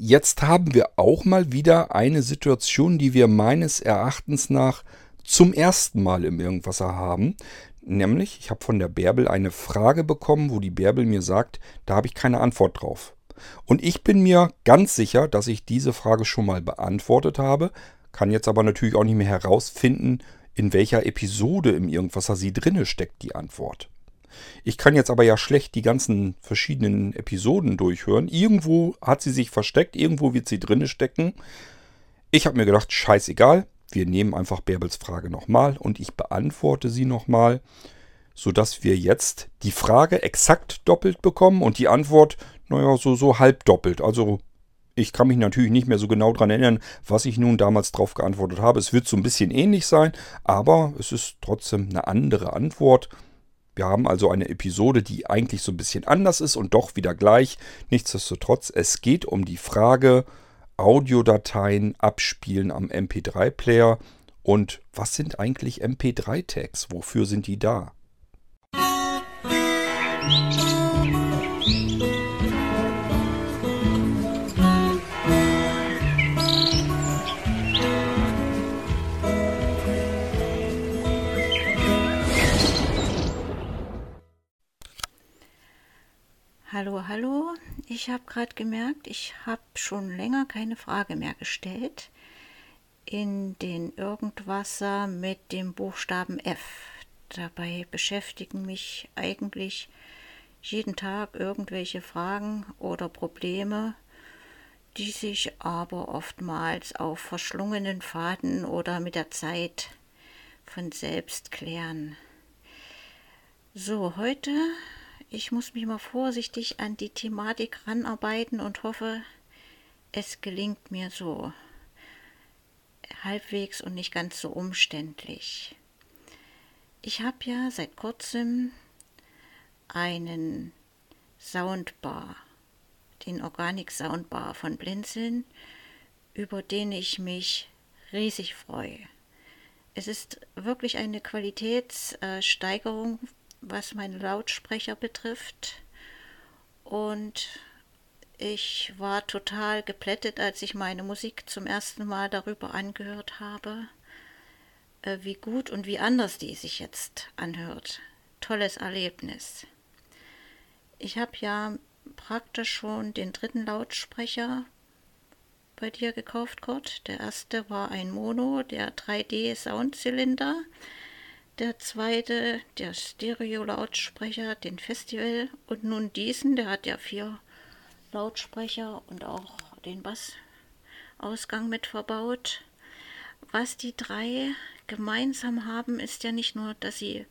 jetzt haben wir auch mal wieder eine Situation, die wir meines Erachtens nach zum ersten Mal im Irgendwasser haben. Nämlich, ich habe von der Bärbel eine Frage bekommen, wo die Bärbel mir sagt, da habe ich keine Antwort drauf. Und ich bin mir ganz sicher, dass ich diese Frage schon mal beantwortet habe, kann jetzt aber natürlich auch nicht mehr herausfinden, in welcher Episode im Irgendwasser sie drinne steckt, die Antwort. Ich kann jetzt aber ja schlecht die ganzen verschiedenen Episoden durchhören. Irgendwo hat sie sich versteckt, irgendwo wird sie drinne stecken. Ich habe mir gedacht, scheißegal, wir nehmen einfach Bärbels Frage nochmal und ich beantworte sie nochmal, sodass wir jetzt die Frage exakt doppelt bekommen und die Antwort, naja, so, so halb doppelt. Also ich kann mich natürlich nicht mehr so genau daran erinnern, was ich nun damals drauf geantwortet habe. Es wird so ein bisschen ähnlich sein, aber es ist trotzdem eine andere Antwort. Wir haben also eine Episode, die eigentlich so ein bisschen anders ist und doch wieder gleich. Nichtsdestotrotz, es geht um die Frage Audiodateien abspielen am MP3-Player und was sind eigentlich MP3-Tags? Wofür sind die da? Musik Hallo, hallo. Ich habe gerade gemerkt, ich habe schon länger keine Frage mehr gestellt in den Irgendwasser mit dem Buchstaben F. Dabei beschäftigen mich eigentlich jeden Tag irgendwelche Fragen oder Probleme, die sich aber oftmals auf verschlungenen Faden oder mit der Zeit von selbst klären. So, heute ich muss mich mal vorsichtig an die Thematik ranarbeiten und hoffe, es gelingt mir so halbwegs und nicht ganz so umständlich. Ich habe ja seit kurzem einen Soundbar, den Organic Soundbar von Blinzeln, über den ich mich riesig freue. Es ist wirklich eine Qualitätssteigerung was meine Lautsprecher betrifft. Und ich war total geplättet, als ich meine Musik zum ersten Mal darüber angehört habe, äh, wie gut und wie anders die sich jetzt anhört. Tolles Erlebnis. Ich habe ja praktisch schon den dritten Lautsprecher bei dir gekauft, Kurt. Der erste war ein Mono, der 3D-Soundzylinder der zweite, der Stereo-Lautsprecher, den Festival und nun diesen, der hat ja vier Lautsprecher und auch den Bassausgang mit verbaut. Was die drei gemeinsam haben, ist ja nicht nur, dass sie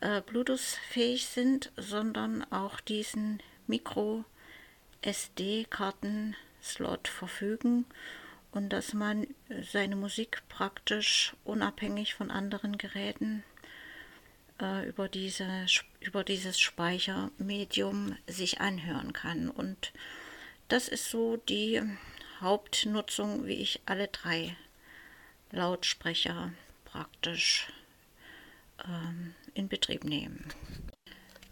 äh, Bluetooth-fähig sind, sondern auch diesen Micro-SD-Karten-Slot verfügen und dass man seine Musik praktisch unabhängig von anderen Geräten äh, über, diese, über dieses Speichermedium sich anhören kann. Und das ist so die Hauptnutzung, wie ich alle drei Lautsprecher praktisch ähm, in Betrieb nehme.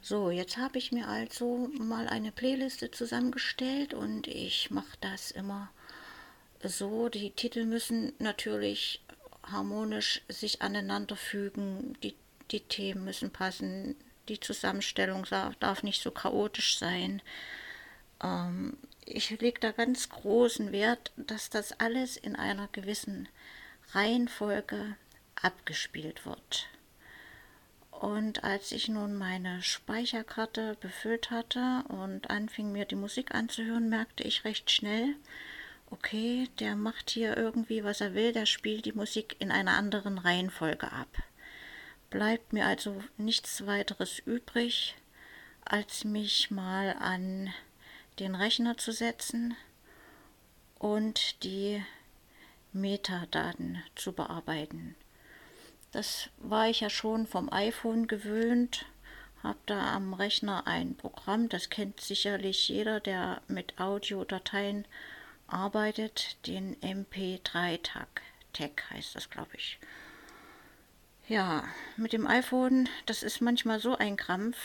So, jetzt habe ich mir also mal eine Playliste zusammengestellt und ich mache das immer so. Die Titel müssen natürlich harmonisch sich aneinander fügen. Die, die Themen müssen passen. Die Zusammenstellung darf nicht so chaotisch sein. Ähm, ich lege da ganz großen Wert, dass das alles in einer gewissen Reihenfolge abgespielt wird. Und als ich nun meine Speicherkarte befüllt hatte und anfing mir die Musik anzuhören, merkte ich recht schnell, okay, der macht hier irgendwie, was er will, der spielt die Musik in einer anderen Reihenfolge ab. Bleibt mir also nichts weiteres übrig, als mich mal an den Rechner zu setzen und die Metadaten zu bearbeiten. Das war ich ja schon vom iPhone gewöhnt, habe da am Rechner ein Programm, das kennt sicherlich jeder, der mit Audiodateien arbeitet, den MP3-Tag. Tag heißt das, glaube ich. Ja, mit dem iPhone, das ist manchmal so ein Krampf,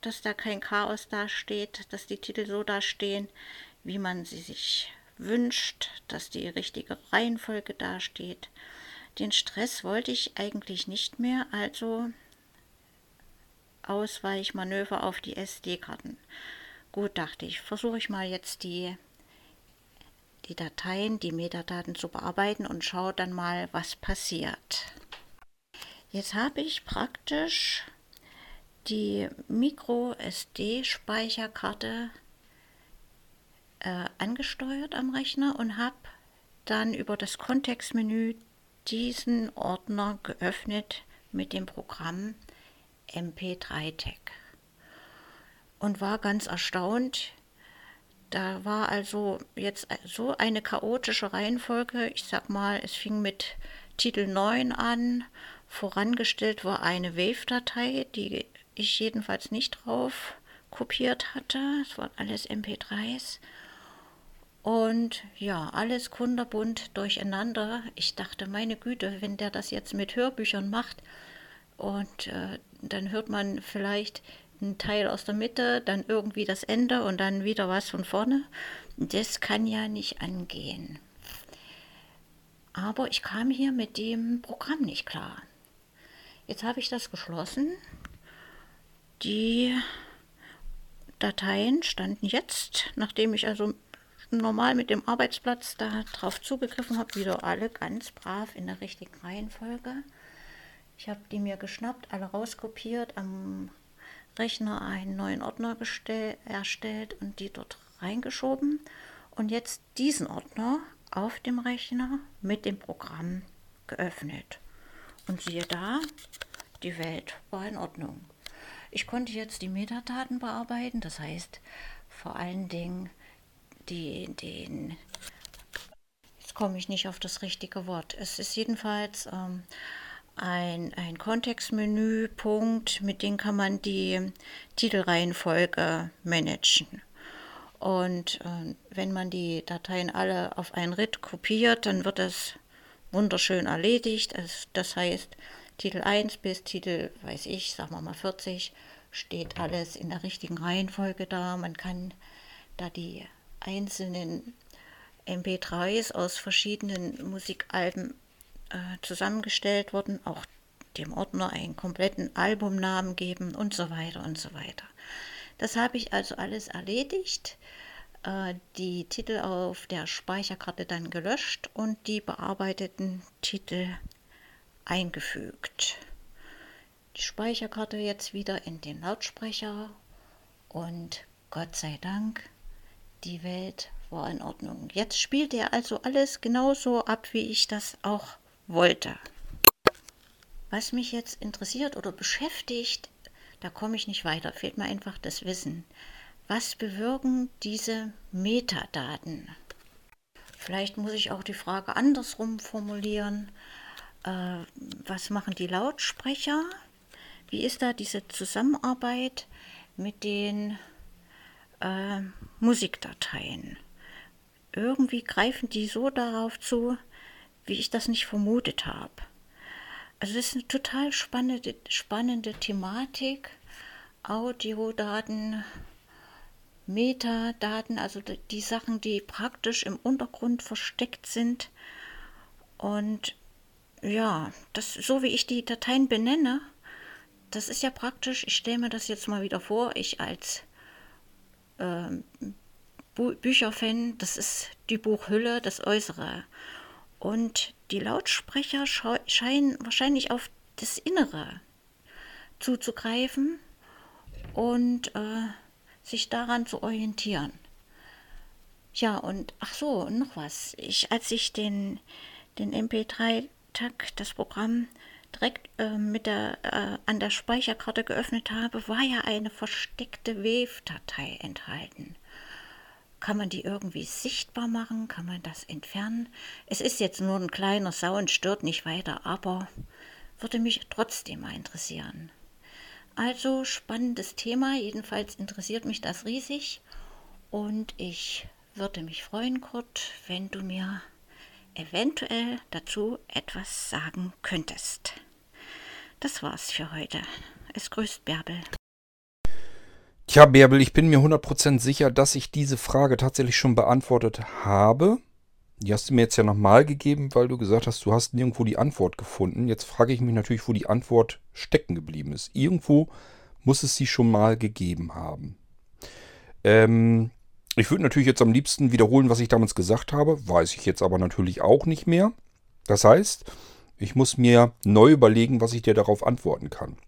dass da kein Chaos dasteht, dass die Titel so dastehen, wie man sie sich wünscht, dass die richtige Reihenfolge dasteht. Den Stress wollte ich eigentlich nicht mehr, also Ausweichmanöver auf die SD-Karten. Gut, dachte ich, versuche ich mal jetzt die, die Dateien, die Metadaten zu bearbeiten und schaue dann mal, was passiert. Jetzt habe ich praktisch die Micro-SD-Speicherkarte äh, angesteuert am Rechner und habe dann über das Kontextmenü diesen Ordner geöffnet mit dem Programm MP3-Tag und war ganz erstaunt. Da war also jetzt so eine chaotische Reihenfolge. Ich sag mal, es fing mit Titel 9 an. Vorangestellt war eine Wave-Datei, die ich jedenfalls nicht drauf kopiert hatte. Es waren alles MP3s. Und ja, alles kunderbunt durcheinander. Ich dachte, meine Güte, wenn der das jetzt mit Hörbüchern macht und äh, dann hört man vielleicht einen Teil aus der Mitte, dann irgendwie das Ende und dann wieder was von vorne. Das kann ja nicht angehen. Aber ich kam hier mit dem Programm nicht klar. Jetzt habe ich das geschlossen. Die Dateien standen jetzt, nachdem ich also normal mit dem Arbeitsplatz da drauf zugegriffen habe, wieder alle ganz brav in der richtigen Reihenfolge. Ich habe die mir geschnappt, alle rauskopiert, am Rechner einen neuen Ordner erstellt und die dort reingeschoben. Und jetzt diesen Ordner auf dem Rechner mit dem Programm geöffnet. Und siehe da, die Welt war in Ordnung. Ich konnte jetzt die Metadaten bearbeiten, das heißt vor allen Dingen die, den, jetzt komme ich nicht auf das richtige Wort. Es ist jedenfalls ähm, ein, ein Kontextmenüpunkt, mit dem kann man die Titelreihenfolge managen. Und äh, wenn man die Dateien alle auf ein RIT kopiert, dann wird das wunderschön erledigt. Das heißt, Titel 1 bis Titel, weiß ich, sagen wir mal 40, steht alles in der richtigen Reihenfolge da. Man kann da die einzelnen MP3s aus verschiedenen Musikalben äh, zusammengestellt wurden, auch dem Ordner einen kompletten Albumnamen geben und so weiter und so weiter. Das habe ich also alles erledigt, äh, die Titel auf der Speicherkarte dann gelöscht und die bearbeiteten Titel eingefügt. Die Speicherkarte jetzt wieder in den Lautsprecher und Gott sei Dank, die Welt war in Ordnung. Jetzt spielt er also alles genauso ab, wie ich das auch wollte. Was mich jetzt interessiert oder beschäftigt, da komme ich nicht weiter, fehlt mir einfach das Wissen. Was bewirken diese Metadaten? Vielleicht muss ich auch die Frage andersrum formulieren. Äh, was machen die Lautsprecher? Wie ist da diese Zusammenarbeit mit den äh, Musikdateien? Irgendwie greifen die so darauf zu, wie ich das nicht vermutet habe. Also es ist eine total spannende, spannende Thematik. Audiodaten, Metadaten, also die Sachen, die praktisch im Untergrund versteckt sind. Und ja, das, so wie ich die Dateien benenne, das ist ja praktisch, ich stelle mir das jetzt mal wieder vor, ich als äh, Bücherfan, das ist die Buchhülle, das Äußere. Und die Lautsprecher scheinen wahrscheinlich auf das Innere zuzugreifen und äh, sich daran zu orientieren. Ja, und ach so, noch was. Ich, als ich den, den MP3-Tag, das Programm, direkt äh, mit der, äh, an der Speicherkarte geöffnet habe, war ja eine versteckte Wave-Datei enthalten. Kann man die irgendwie sichtbar machen? Kann man das entfernen? Es ist jetzt nur ein kleiner Sound, stört nicht weiter, aber würde mich trotzdem mal interessieren. Also spannendes Thema, jedenfalls interessiert mich das riesig und ich würde mich freuen, Kurt, wenn du mir eventuell dazu etwas sagen könntest. Das war's für heute. Es grüßt Bärbel. Tja, Bärbel, ich bin mir 100% sicher, dass ich diese Frage tatsächlich schon beantwortet habe. Die hast du mir jetzt ja nochmal gegeben, weil du gesagt hast, du hast nirgendwo die Antwort gefunden. Jetzt frage ich mich natürlich, wo die Antwort stecken geblieben ist. Irgendwo muss es sie schon mal gegeben haben. Ähm, ich würde natürlich jetzt am liebsten wiederholen, was ich damals gesagt habe. Weiß ich jetzt aber natürlich auch nicht mehr. Das heißt, ich muss mir neu überlegen, was ich dir darauf antworten kann.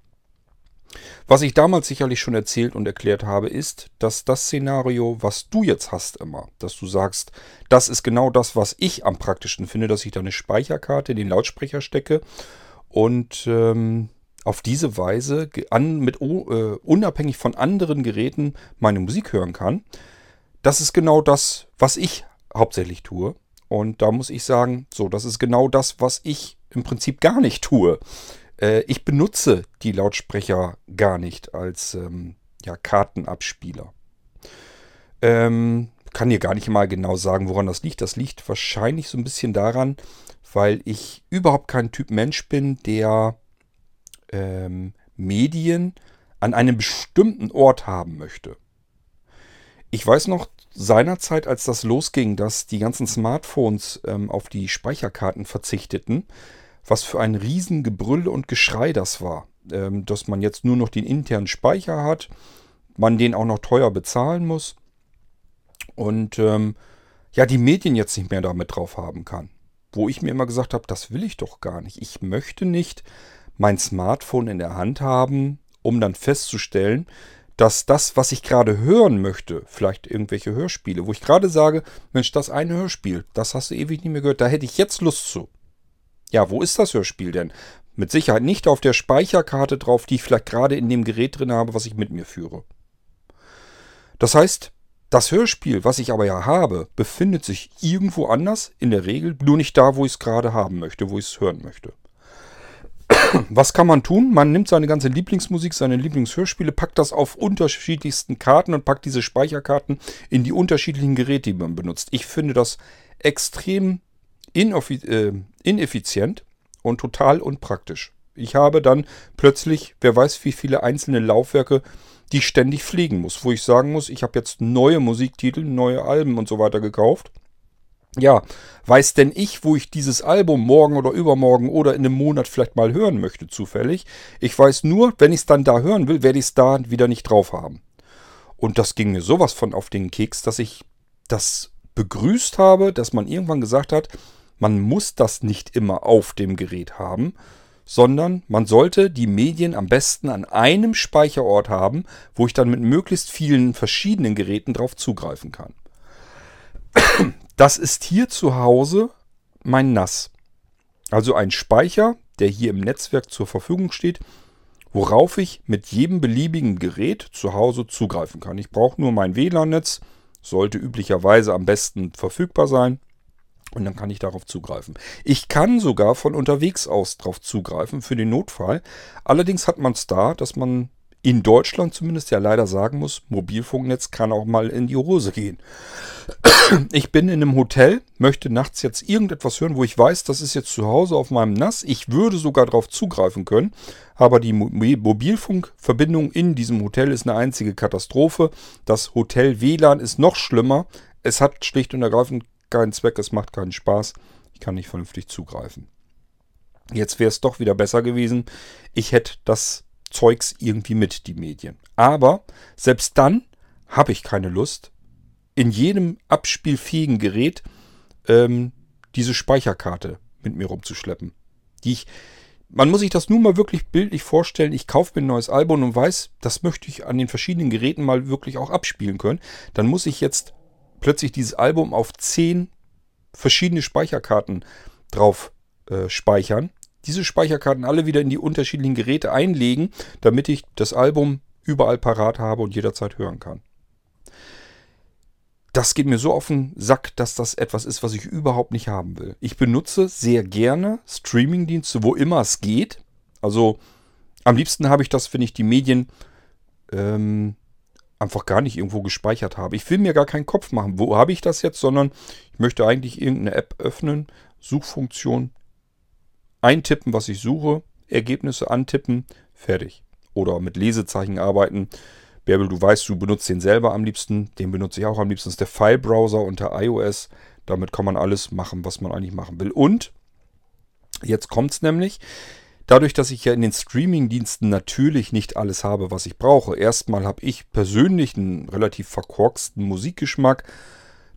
Was ich damals sicherlich schon erzählt und erklärt habe, ist, dass das Szenario, was du jetzt hast immer, dass du sagst, das ist genau das, was ich am praktischsten finde, dass ich da eine Speicherkarte in den Lautsprecher stecke und ähm, auf diese Weise an, mit, uh, unabhängig von anderen Geräten meine Musik hören kann. Das ist genau das, was ich hauptsächlich tue. Und da muss ich sagen, so, das ist genau das, was ich im Prinzip gar nicht tue. Äh, ich benutze die Lautsprecher gar nicht als ähm, ja, Kartenabspieler. Ähm, kann dir gar nicht mal genau sagen, woran das liegt. Das liegt wahrscheinlich so ein bisschen daran, weil ich überhaupt kein Typ Mensch bin, der ähm, Medien an einem bestimmten Ort haben möchte. Ich weiß noch seinerzeit, als das losging, dass die ganzen Smartphones ähm, auf die Speicherkarten verzichteten, was für ein Riesengebrüll und Geschrei das war. Ähm, dass man jetzt nur noch den internen Speicher hat, man den auch noch teuer bezahlen muss und ähm, ja, die Medien jetzt nicht mehr damit drauf haben kann. Wo ich mir immer gesagt habe, das will ich doch gar nicht. Ich möchte nicht mein Smartphone in der Hand haben, um dann festzustellen, dass das, was ich gerade hören möchte, vielleicht irgendwelche Hörspiele, wo ich gerade sage, Mensch, das eine Hörspiel, das hast du ewig nicht mehr gehört, da hätte ich jetzt Lust zu. Ja, wo ist das Hörspiel denn? Mit Sicherheit nicht auf der Speicherkarte drauf, die ich vielleicht gerade in dem Gerät drin habe, was ich mit mir führe. Das heißt, das Hörspiel, was ich aber ja habe, befindet sich irgendwo anders, in der Regel, nur nicht da, wo ich es gerade haben möchte, wo ich es hören möchte. Was kann man tun? Man nimmt seine ganze Lieblingsmusik, seine Lieblingshörspiele, packt das auf unterschiedlichsten Karten und packt diese Speicherkarten in die unterschiedlichen Geräte, die man benutzt. Ich finde das extrem äh, ineffizient und total unpraktisch. Ich habe dann plötzlich, wer weiß wie viele einzelne Laufwerke, die ich ständig pflegen muss, wo ich sagen muss, ich habe jetzt neue Musiktitel, neue Alben und so weiter gekauft. Ja, weiß denn ich, wo ich dieses Album morgen oder übermorgen oder in einem Monat vielleicht mal hören möchte, zufällig. Ich weiß nur, wenn ich es dann da hören will, werde ich es da wieder nicht drauf haben. Und das ging mir sowas von auf den Keks, dass ich das begrüßt habe, dass man irgendwann gesagt hat, man muss das nicht immer auf dem Gerät haben, sondern man sollte die Medien am besten an einem Speicherort haben, wo ich dann mit möglichst vielen verschiedenen Geräten drauf zugreifen kann. Das ist hier zu Hause mein NAS. Also ein Speicher, der hier im Netzwerk zur Verfügung steht, worauf ich mit jedem beliebigen Gerät zu Hause zugreifen kann. Ich brauche nur mein WLAN-Netz, sollte üblicherweise am besten verfügbar sein. Und dann kann ich darauf zugreifen. Ich kann sogar von unterwegs aus darauf zugreifen für den Notfall. Allerdings hat man es da, dass man in Deutschland zumindest ja leider sagen muss, Mobilfunknetz kann auch mal in die Hose gehen. Ich bin in einem Hotel, möchte nachts jetzt irgendetwas hören, wo ich weiß, das ist jetzt zu Hause auf meinem NAS. Ich würde sogar darauf zugreifen können, aber die Mobilfunkverbindung in diesem Hotel ist eine einzige Katastrophe. Das Hotel WLAN ist noch schlimmer. Es hat schlicht und ergreifend keinen Zweck, es macht keinen Spaß. Ich kann nicht vernünftig zugreifen. Jetzt wäre es doch wieder besser gewesen. Ich hätte das Zeugs irgendwie mit, die Medien. Aber selbst dann habe ich keine Lust, in jedem abspielfähigen Gerät ähm, diese Speicherkarte mit mir rumzuschleppen. Die ich, man muss sich das nun mal wirklich bildlich vorstellen. Ich kaufe mir ein neues Album und weiß, das möchte ich an den verschiedenen Geräten mal wirklich auch abspielen können. Dann muss ich jetzt plötzlich dieses Album auf zehn verschiedene Speicherkarten drauf äh, speichern. Diese Speicherkarten alle wieder in die unterschiedlichen Geräte einlegen, damit ich das Album überall parat habe und jederzeit hören kann. Das geht mir so auf den Sack, dass das etwas ist, was ich überhaupt nicht haben will. Ich benutze sehr gerne Streamingdienste, wo immer es geht. Also am liebsten habe ich das, wenn ich die Medien ähm, einfach gar nicht irgendwo gespeichert habe. Ich will mir gar keinen Kopf machen, wo habe ich das jetzt, sondern ich möchte eigentlich irgendeine App öffnen, Suchfunktion, eintippen, was ich suche, Ergebnisse antippen, fertig. Oder mit Lesezeichen arbeiten. Bärbel, du weißt, du benutzt den selber am liebsten. Den benutze ich auch am liebsten. Das ist der File-Browser unter iOS. Damit kann man alles machen, was man eigentlich machen will. Und jetzt kommt es nämlich. Dadurch, dass ich ja in den Streaming-Diensten natürlich nicht alles habe, was ich brauche. Erstmal habe ich persönlich einen relativ verkorksten Musikgeschmack.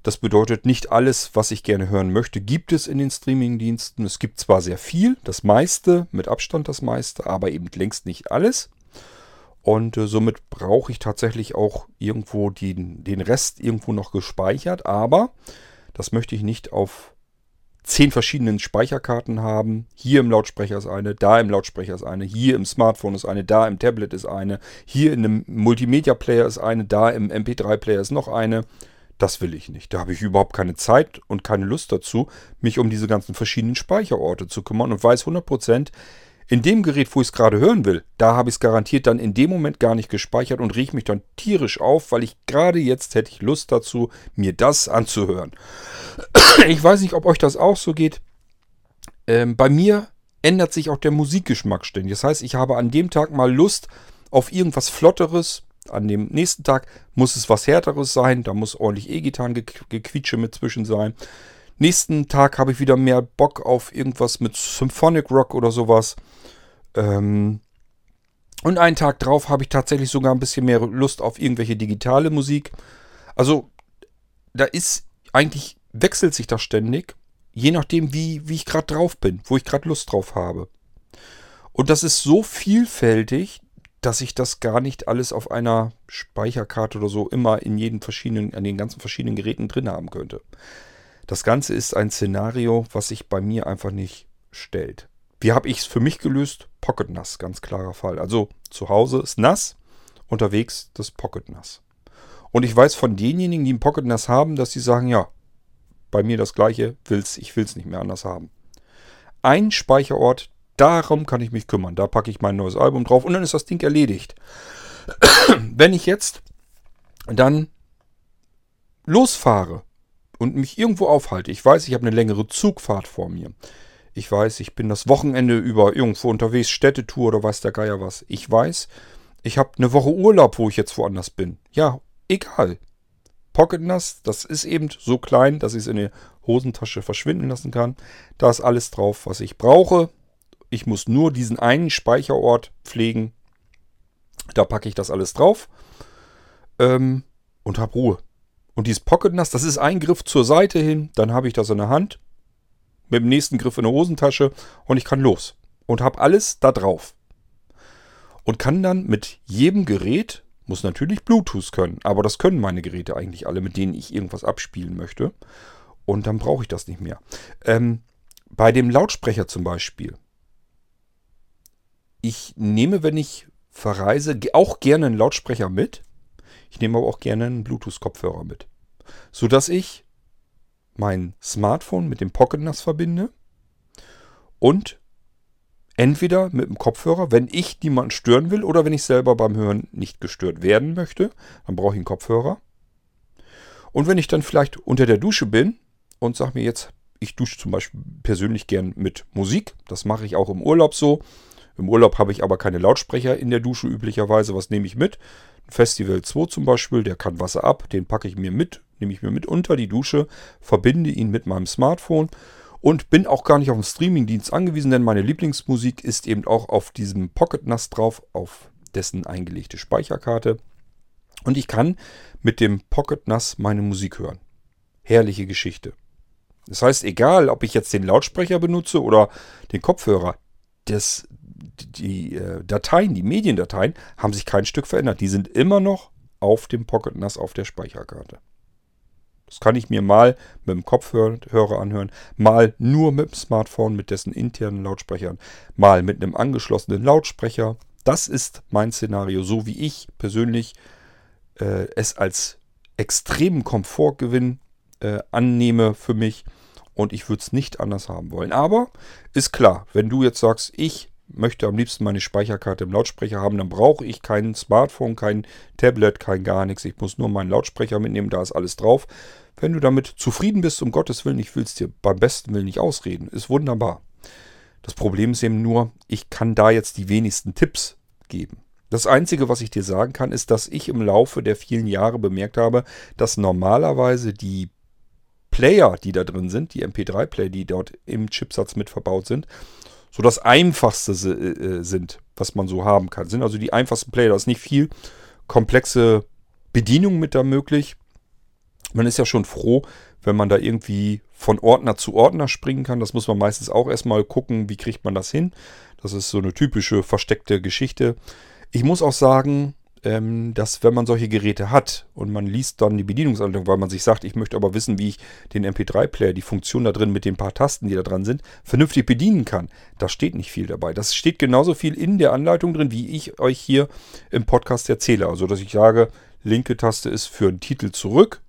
Das bedeutet, nicht alles, was ich gerne hören möchte, gibt es in den Streaming-Diensten. Es gibt zwar sehr viel, das meiste, mit Abstand das meiste, aber eben längst nicht alles. Und äh, somit brauche ich tatsächlich auch irgendwo den, den Rest irgendwo noch gespeichert. Aber das möchte ich nicht auf zehn verschiedenen Speicherkarten haben. Hier im Lautsprecher ist eine, da im Lautsprecher ist eine, hier im Smartphone ist eine, da im Tablet ist eine, hier in einem Multimedia-Player ist eine, da im MP3-Player ist noch eine. Das will ich nicht. Da habe ich überhaupt keine Zeit und keine Lust dazu, mich um diese ganzen verschiedenen Speicherorte zu kümmern und weiß 100%, in dem Gerät, wo ich es gerade hören will, da habe ich es garantiert dann in dem Moment gar nicht gespeichert und rieche mich dann tierisch auf, weil ich gerade jetzt hätte ich Lust dazu, mir das anzuhören. Ich weiß nicht, ob euch das auch so geht. Ähm, bei mir ändert sich auch der Musikgeschmack ständig. Das heißt, ich habe an dem Tag mal Lust auf irgendwas Flotteres. An dem nächsten Tag muss es was Härteres sein. Da muss ordentlich E-Gitarren-Gequietsche mit zwischen sein. Nächsten Tag habe ich wieder mehr Bock auf irgendwas mit Symphonic Rock oder sowas. Ähm, und einen Tag drauf habe ich tatsächlich sogar ein bisschen mehr Lust auf irgendwelche digitale Musik. Also da ist eigentlich, wechselt sich das ständig, je nachdem, wie, wie ich gerade drauf bin, wo ich gerade Lust drauf habe. Und das ist so vielfältig, dass ich das gar nicht alles auf einer Speicherkarte oder so immer in jeden verschiedenen, an den ganzen verschiedenen Geräten drin haben könnte. Das Ganze ist ein Szenario, was sich bei mir einfach nicht stellt. Wie habe ich es für mich gelöst? Pocket nass, ganz klarer Fall. Also zu Hause ist nass, unterwegs das Pocket nass. Und ich weiß von denjenigen, die ein Pocket nass haben, dass sie sagen, ja, bei mir das gleiche, will's, ich will es nicht mehr anders haben. Ein Speicherort, darum kann ich mich kümmern. Da packe ich mein neues Album drauf und dann ist das Ding erledigt. Wenn ich jetzt dann losfahre und mich irgendwo aufhalte, ich weiß, ich habe eine längere Zugfahrt vor mir, ich weiß, ich bin das Wochenende über irgendwo unterwegs, Städtetour oder weiß der Geier was. Ich weiß, ich habe eine Woche Urlaub, wo ich jetzt woanders bin. Ja, egal. Pocket Nass, das ist eben so klein, dass ich es in der Hosentasche verschwinden lassen kann. Da ist alles drauf, was ich brauche. Ich muss nur diesen einen Speicherort pflegen. Da packe ich das alles drauf ähm, und habe Ruhe. Und dieses Pocket Nass, das ist ein Griff zur Seite hin, dann habe ich das in der Hand mit dem nächsten Griff in der Hosentasche und ich kann los. Und habe alles da drauf. Und kann dann mit jedem Gerät, muss natürlich Bluetooth können, aber das können meine Geräte eigentlich alle, mit denen ich irgendwas abspielen möchte. Und dann brauche ich das nicht mehr. Ähm, bei dem Lautsprecher zum Beispiel. Ich nehme, wenn ich verreise, auch gerne einen Lautsprecher mit. Ich nehme aber auch gerne einen Bluetooth-Kopfhörer mit. Sodass ich mein Smartphone mit dem Pocket NAS verbinde und entweder mit dem Kopfhörer, wenn ich niemanden stören will oder wenn ich selber beim Hören nicht gestört werden möchte, dann brauche ich einen Kopfhörer. Und wenn ich dann vielleicht unter der Dusche bin und sage mir jetzt, ich dusche zum Beispiel persönlich gern mit Musik, das mache ich auch im Urlaub so. Im Urlaub habe ich aber keine Lautsprecher in der Dusche üblicherweise. Was nehme ich mit? Festival 2 zum Beispiel, der kann Wasser ab, den packe ich mir mit nehme ich mir mit unter die Dusche, verbinde ihn mit meinem Smartphone und bin auch gar nicht auf den Streamingdienst angewiesen, denn meine Lieblingsmusik ist eben auch auf diesem Pocket NAS drauf, auf dessen eingelegte Speicherkarte. Und ich kann mit dem Pocket NAS meine Musik hören. Herrliche Geschichte. Das heißt, egal, ob ich jetzt den Lautsprecher benutze oder den Kopfhörer, das, die äh, Dateien, die Mediendateien haben sich kein Stück verändert. Die sind immer noch auf dem Pocket NAS auf der Speicherkarte. Das kann ich mir mal mit dem Kopfhörer anhören, mal nur mit dem Smartphone, mit dessen internen Lautsprechern, mal mit einem angeschlossenen Lautsprecher. Das ist mein Szenario, so wie ich persönlich äh, es als extremen Komfortgewinn äh, annehme für mich. Und ich würde es nicht anders haben wollen. Aber ist klar, wenn du jetzt sagst, ich möchte am liebsten meine Speicherkarte im Lautsprecher haben, dann brauche ich kein Smartphone, kein Tablet, kein gar nichts. Ich muss nur meinen Lautsprecher mitnehmen, da ist alles drauf. Wenn du damit zufrieden bist, um Gottes Willen, ich will es dir beim besten Willen nicht ausreden, ist wunderbar. Das Problem ist eben nur, ich kann da jetzt die wenigsten Tipps geben. Das Einzige, was ich dir sagen kann, ist, dass ich im Laufe der vielen Jahre bemerkt habe, dass normalerweise die Player, die da drin sind, die MP3-Player, die dort im Chipsatz mit verbaut sind, so das einfachste äh, sind, was man so haben kann. Sind also die einfachsten Player. Da ist nicht viel komplexe Bedienung mit da möglich. Man ist ja schon froh, wenn man da irgendwie von Ordner zu Ordner springen kann. Das muss man meistens auch erstmal gucken, wie kriegt man das hin. Das ist so eine typische versteckte Geschichte. Ich muss auch sagen, dass wenn man solche Geräte hat und man liest dann die Bedienungsanleitung, weil man sich sagt, ich möchte aber wissen, wie ich den MP3-Player, die Funktion da drin mit den paar Tasten, die da dran sind, vernünftig bedienen kann. Da steht nicht viel dabei. Das steht genauso viel in der Anleitung drin, wie ich euch hier im Podcast erzähle. Also, dass ich sage, linke Taste ist für einen Titel zurück.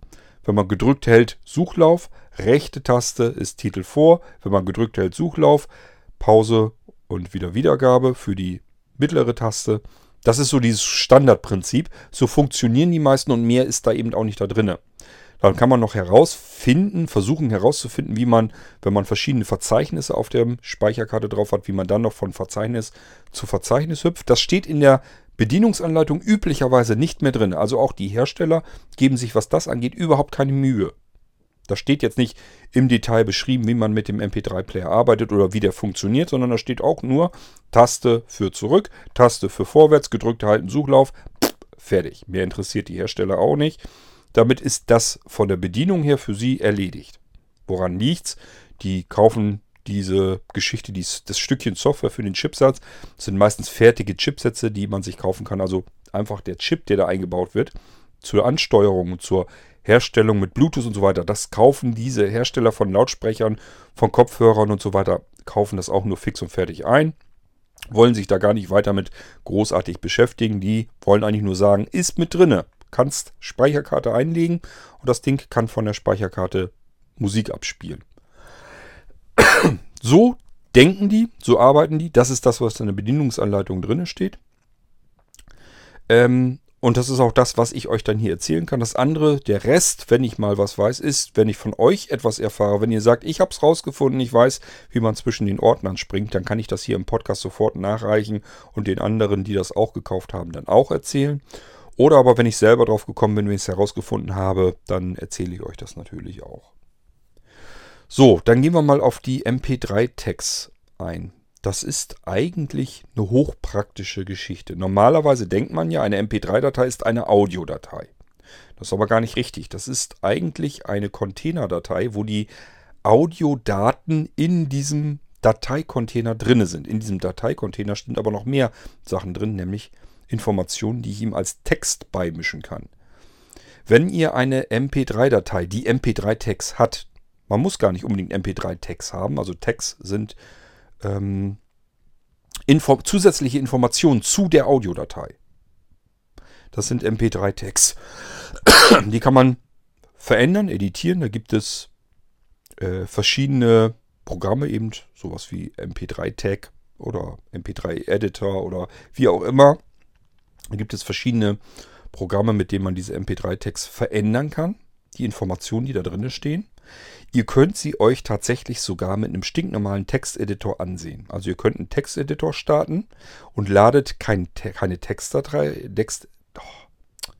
Wenn man gedrückt hält, Suchlauf. Rechte Taste ist Titel vor. Wenn man gedrückt hält, Suchlauf. Pause und wieder Wiedergabe für die mittlere Taste. Das ist so dieses Standardprinzip. So funktionieren die meisten und mehr ist da eben auch nicht da drin. Dann kann man noch herausfinden, versuchen herauszufinden, wie man, wenn man verschiedene Verzeichnisse auf der Speicherkarte drauf hat, wie man dann noch von Verzeichnis zu Verzeichnis hüpft. Das steht in der Bedienungsanleitung üblicherweise nicht mehr drin. Also auch die Hersteller geben sich, was das angeht, überhaupt keine Mühe. Da steht jetzt nicht im Detail beschrieben, wie man mit dem MP3-Player arbeitet oder wie der funktioniert, sondern da steht auch nur Taste für zurück, Taste für vorwärts, gedrückt halten, Suchlauf, fertig. Mehr interessiert die Hersteller auch nicht. Damit ist das von der Bedienung her für sie erledigt. Woran liegt's? Die kaufen diese Geschichte, dies, das Stückchen Software für den Chipsatz, das sind meistens fertige Chipsätze, die man sich kaufen kann. Also einfach der Chip, der da eingebaut wird, zur Ansteuerung und zur Herstellung mit Bluetooth und so weiter. Das kaufen diese Hersteller von Lautsprechern, von Kopfhörern und so weiter, kaufen das auch nur fix und fertig ein. Wollen sich da gar nicht weiter mit großartig beschäftigen. Die wollen eigentlich nur sagen, ist mit drinne. Kannst Speicherkarte einlegen und das Ding kann von der Speicherkarte Musik abspielen. So denken die, so arbeiten die. Das ist das, was in der Bedienungsanleitung drin steht. Ähm, und das ist auch das, was ich euch dann hier erzählen kann. Das andere, der Rest, wenn ich mal was weiß, ist, wenn ich von euch etwas erfahre. Wenn ihr sagt, ich habe es rausgefunden, ich weiß, wie man zwischen den Ordnern springt, dann kann ich das hier im Podcast sofort nachreichen und den anderen, die das auch gekauft haben, dann auch erzählen. Oder aber, wenn ich selber drauf gekommen bin, wenn ich es herausgefunden habe, dann erzähle ich euch das natürlich auch. So, dann gehen wir mal auf die MP3-Tags ein. Das ist eigentlich eine hochpraktische Geschichte. Normalerweise denkt man ja, eine MP3-Datei ist eine Audiodatei. Das ist aber gar nicht richtig. Das ist eigentlich eine Containerdatei, wo die Audiodaten in diesem Dateicontainer drin sind. In diesem Dateicontainer sind aber noch mehr Sachen drin, nämlich Informationen, die ich ihm als Text beimischen kann. Wenn ihr eine MP3-Datei, die MP3-Tags hat, man muss gar nicht unbedingt MP3-Tags haben, also Tags sind ähm, info zusätzliche Informationen zu der Audiodatei. Das sind MP3-Tags. Die kann man verändern, editieren. Da gibt es äh, verschiedene Programme, eben sowas wie MP3-Tag oder MP3-Editor oder wie auch immer. Da gibt es verschiedene Programme, mit denen man diese MP3-Tags verändern kann. Die Informationen, die da drin stehen. Ihr könnt sie euch tatsächlich sogar mit einem stinknormalen Texteditor ansehen. Also ihr könnt einen Texteditor starten und ladet kein, keine Textdatei. Text, oh,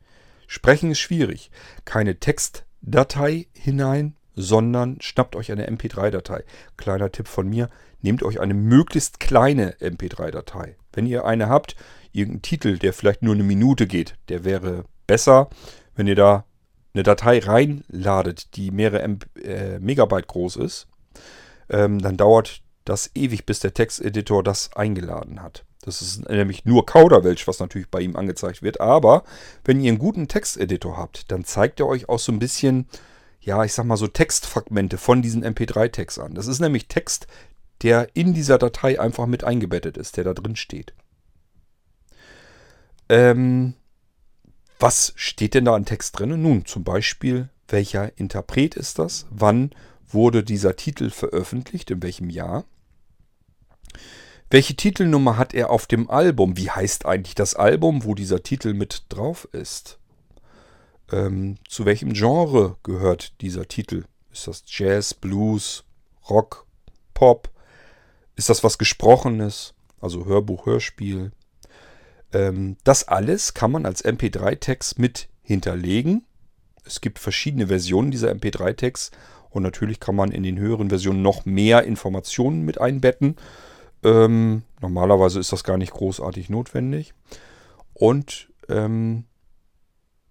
sprechen ist schwierig. Keine Textdatei hinein, sondern schnappt euch eine MP3-Datei. Kleiner Tipp von mir, nehmt euch eine möglichst kleine MP3-Datei. Wenn ihr eine habt, irgendeinen Titel, der vielleicht nur eine Minute geht, der wäre besser. Wenn ihr da eine Datei reinladet, die mehrere M äh, Megabyte groß ist, ähm, dann dauert das ewig, bis der Texteditor das eingeladen hat. Das ist nämlich nur Kauderwelsch, was natürlich bei ihm angezeigt wird. Aber wenn ihr einen guten Texteditor habt, dann zeigt er euch auch so ein bisschen, ja, ich sag mal so Textfragmente von diesen MP3-Tags an. Das ist nämlich Text, der in dieser Datei einfach mit eingebettet ist, der da drin steht. Ähm, was steht denn da an Text drin? Nun, zum Beispiel, welcher Interpret ist das? Wann wurde dieser Titel veröffentlicht? In welchem Jahr? Welche Titelnummer hat er auf dem Album? Wie heißt eigentlich das Album, wo dieser Titel mit drauf ist? Ähm, zu welchem Genre gehört dieser Titel? Ist das Jazz, Blues, Rock, Pop? Ist das was Gesprochenes? Also Hörbuch, Hörspiel? Ähm, das alles kann man als MP3-Text mit hinterlegen. Es gibt verschiedene Versionen dieser MP3-Tags und natürlich kann man in den höheren Versionen noch mehr Informationen mit einbetten. Ähm, normalerweise ist das gar nicht großartig notwendig. Und ähm,